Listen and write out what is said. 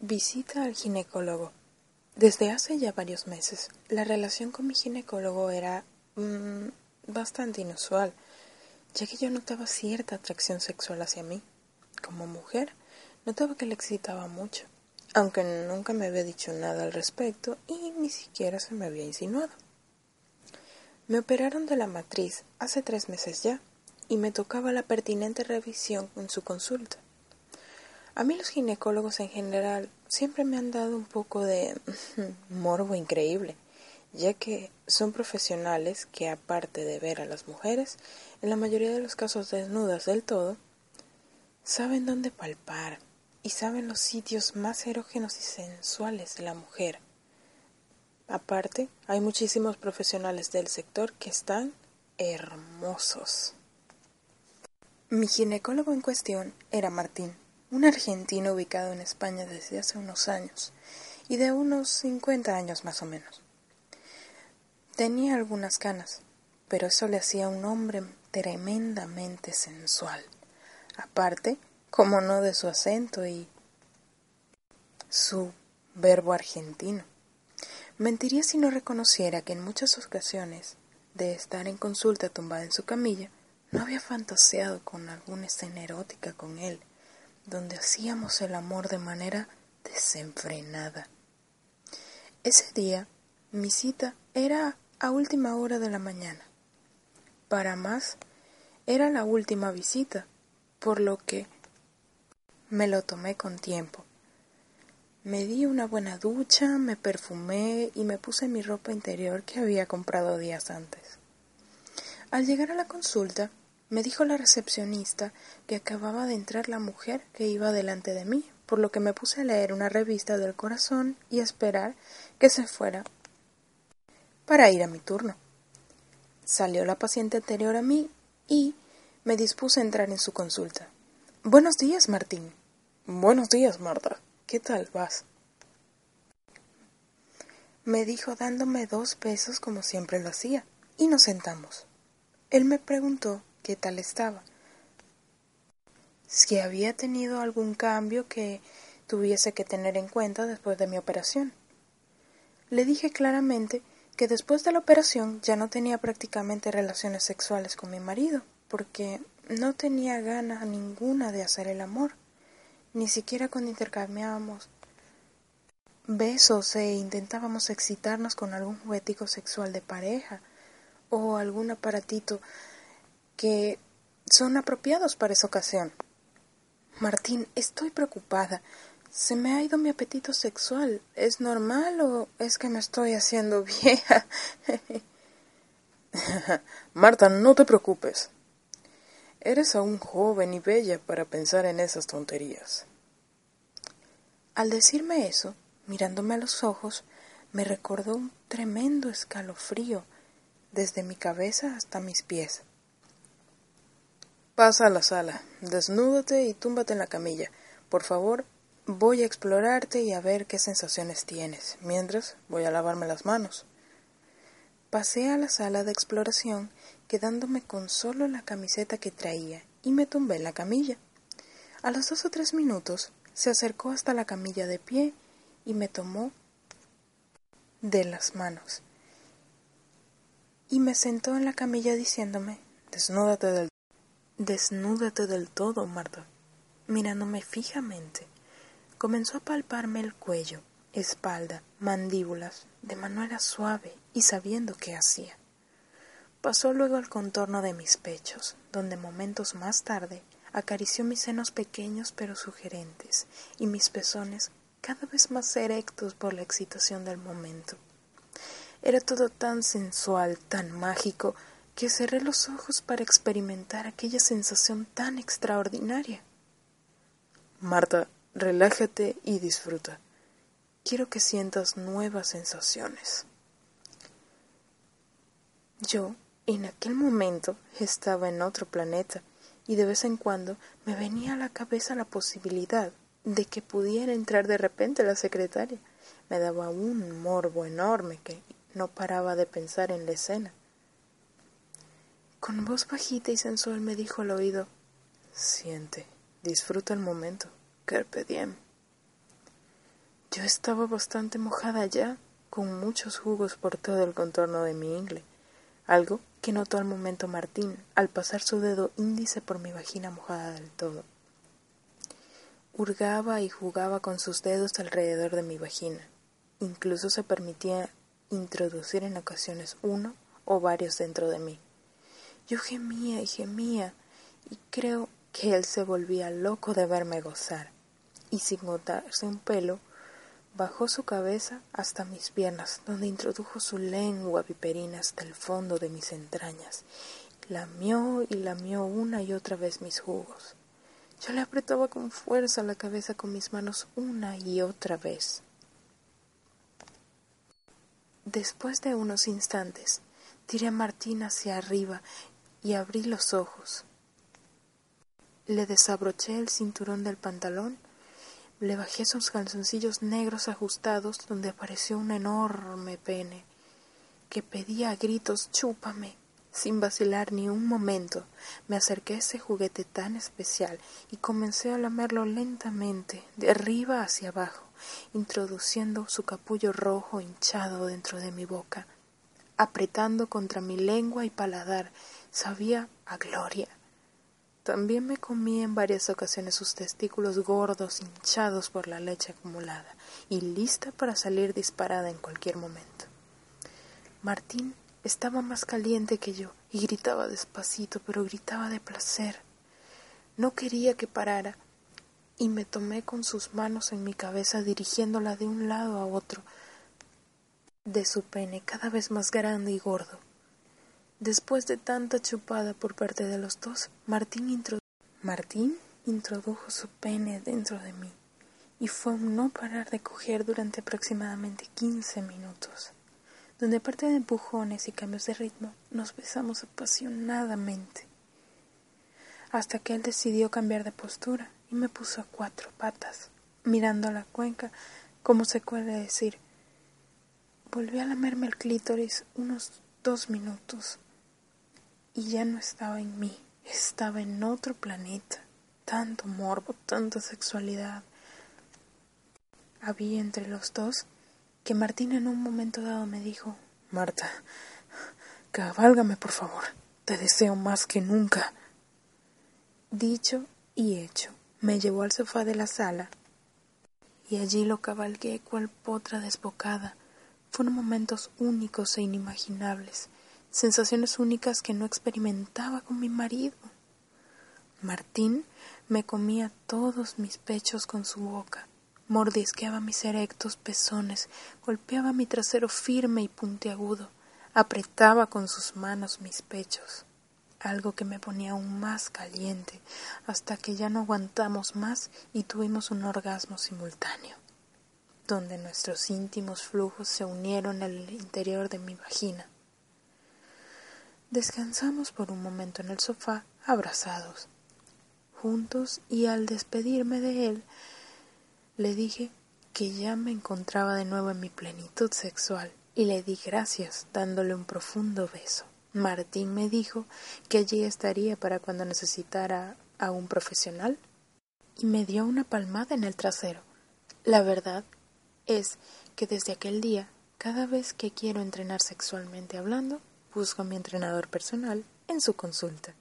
Visita al ginecólogo. Desde hace ya varios meses, la relación con mi ginecólogo era mm, bastante inusual, ya que yo notaba cierta atracción sexual hacia mí. Como mujer, notaba que le excitaba mucho, aunque nunca me había dicho nada al respecto y ni siquiera se me había insinuado. Me operaron de la matriz hace tres meses ya y me tocaba la pertinente revisión en su consulta. A mí los ginecólogos en general siempre me han dado un poco de morbo increíble, ya que son profesionales que aparte de ver a las mujeres, en la mayoría de los casos desnudas del todo, saben dónde palpar y saben los sitios más erógenos y sensuales de la mujer. Aparte, hay muchísimos profesionales del sector que están hermosos. Mi ginecólogo en cuestión era Martín un argentino ubicado en España desde hace unos años y de unos 50 años más o menos. Tenía algunas canas, pero eso le hacía un hombre tremendamente sensual. Aparte, como no de su acento y su verbo argentino. Mentiría si no reconociera que en muchas ocasiones, de estar en consulta tumbada en su camilla, no había fantaseado con alguna escena erótica con él donde hacíamos el amor de manera desenfrenada. Ese día mi cita era a última hora de la mañana. Para más, era la última visita, por lo que me lo tomé con tiempo. Me di una buena ducha, me perfumé y me puse mi ropa interior que había comprado días antes. Al llegar a la consulta, me dijo la recepcionista que acababa de entrar la mujer que iba delante de mí, por lo que me puse a leer una revista del corazón y a esperar que se fuera para ir a mi turno. Salió la paciente anterior a mí y me dispuse a entrar en su consulta. Buenos días, Martín. Buenos días, Marta. ¿Qué tal vas? Me dijo dándome dos besos como siempre lo hacía, y nos sentamos. Él me preguntó qué tal estaba. Si había tenido algún cambio que tuviese que tener en cuenta después de mi operación. Le dije claramente que después de la operación ya no tenía prácticamente relaciones sexuales con mi marido, porque no tenía gana ninguna de hacer el amor, ni siquiera cuando intercambiábamos besos e intentábamos excitarnos con algún juguetico sexual de pareja o algún aparatito que son apropiados para esa ocasión. Martín, estoy preocupada. Se me ha ido mi apetito sexual. ¿Es normal o es que me estoy haciendo vieja? Marta, no te preocupes. Eres aún joven y bella para pensar en esas tonterías. Al decirme eso, mirándome a los ojos, me recordó un tremendo escalofrío desde mi cabeza hasta mis pies. Pasa a la sala, desnúdate y túmbate en la camilla. Por favor, voy a explorarte y a ver qué sensaciones tienes. Mientras, voy a lavarme las manos. Pasé a la sala de exploración, quedándome con solo la camiseta que traía, y me tumbé en la camilla. A los dos o tres minutos se acercó hasta la camilla de pie y me tomó de las manos. Y me sentó en la camilla diciéndome, desnúdate del Desnúdate del todo, Marta. Mirándome fijamente, comenzó a palparme el cuello, espalda, mandíbulas, de manera suave y sabiendo qué hacía. Pasó luego al contorno de mis pechos, donde momentos más tarde acarició mis senos pequeños pero sugerentes y mis pezones cada vez más erectos por la excitación del momento. Era todo tan sensual, tan mágico, que cerré los ojos para experimentar aquella sensación tan extraordinaria. Marta, relájate y disfruta. Quiero que sientas nuevas sensaciones. Yo, en aquel momento, estaba en otro planeta y de vez en cuando me venía a la cabeza la posibilidad de que pudiera entrar de repente la secretaria. Me daba un morbo enorme que no paraba de pensar en la escena. Con voz bajita y sensual me dijo al oído Siente, disfruta el momento, carpe diem. Yo estaba bastante mojada ya, con muchos jugos por todo el contorno de mi ingle, algo que notó al momento Martín al pasar su dedo índice por mi vagina mojada del todo. Hurgaba y jugaba con sus dedos alrededor de mi vagina. Incluso se permitía introducir en ocasiones uno o varios dentro de mí. Yo gemía y gemía, y creo que él se volvía loco de verme gozar, y sin botarse un pelo, bajó su cabeza hasta mis piernas, donde introdujo su lengua viperina hasta el fondo de mis entrañas, lamió y lamió una y otra vez mis jugos. Yo le apretaba con fuerza la cabeza con mis manos una y otra vez. Después de unos instantes, tiré a Martín hacia arriba y abrí los ojos. Le desabroché el cinturón del pantalón, le bajé sus calzoncillos negros ajustados donde apareció un enorme pene que pedía a gritos chúpame. Sin vacilar ni un momento, me acerqué a ese juguete tan especial y comencé a lamerlo lentamente, de arriba hacia abajo, introduciendo su capullo rojo hinchado dentro de mi boca, apretando contra mi lengua y paladar, sabía a gloria. También me comí en varias ocasiones sus testículos gordos hinchados por la leche acumulada y lista para salir disparada en cualquier momento. Martín estaba más caliente que yo y gritaba despacito, pero gritaba de placer. No quería que parara y me tomé con sus manos en mi cabeza dirigiéndola de un lado a otro de su pene cada vez más grande y gordo. Después de tanta chupada por parte de los dos, Martín, Martín introdujo su pene dentro de mí y fue un no parar de coger durante aproximadamente quince minutos donde aparte de empujones y cambios de ritmo, nos besamos apasionadamente, hasta que él decidió cambiar de postura y me puso a cuatro patas, mirando a la cuenca, como se puede decir. Volví a lamerme el clítoris unos dos minutos y ya no estaba en mí, estaba en otro planeta. Tanto morbo, tanta sexualidad. Había entre los dos que Martín en un momento dado me dijo Marta, cabálgame por favor, te deseo más que nunca. Dicho y hecho, me llevó al sofá de la sala y allí lo cabalgué cual potra desbocada. Fueron momentos únicos e inimaginables, sensaciones únicas que no experimentaba con mi marido. Martín me comía todos mis pechos con su boca, Mordisqueaba mis erectos pezones, golpeaba mi trasero firme y puntiagudo, apretaba con sus manos mis pechos, algo que me ponía aún más caliente, hasta que ya no aguantamos más y tuvimos un orgasmo simultáneo, donde nuestros íntimos flujos se unieron el interior de mi vagina. Descansamos por un momento en el sofá, abrazados, juntos, y al despedirme de él, le dije que ya me encontraba de nuevo en mi plenitud sexual y le di gracias dándole un profundo beso. Martín me dijo que allí estaría para cuando necesitara a un profesional y me dio una palmada en el trasero. La verdad es que desde aquel día, cada vez que quiero entrenar sexualmente hablando, busco a mi entrenador personal en su consulta.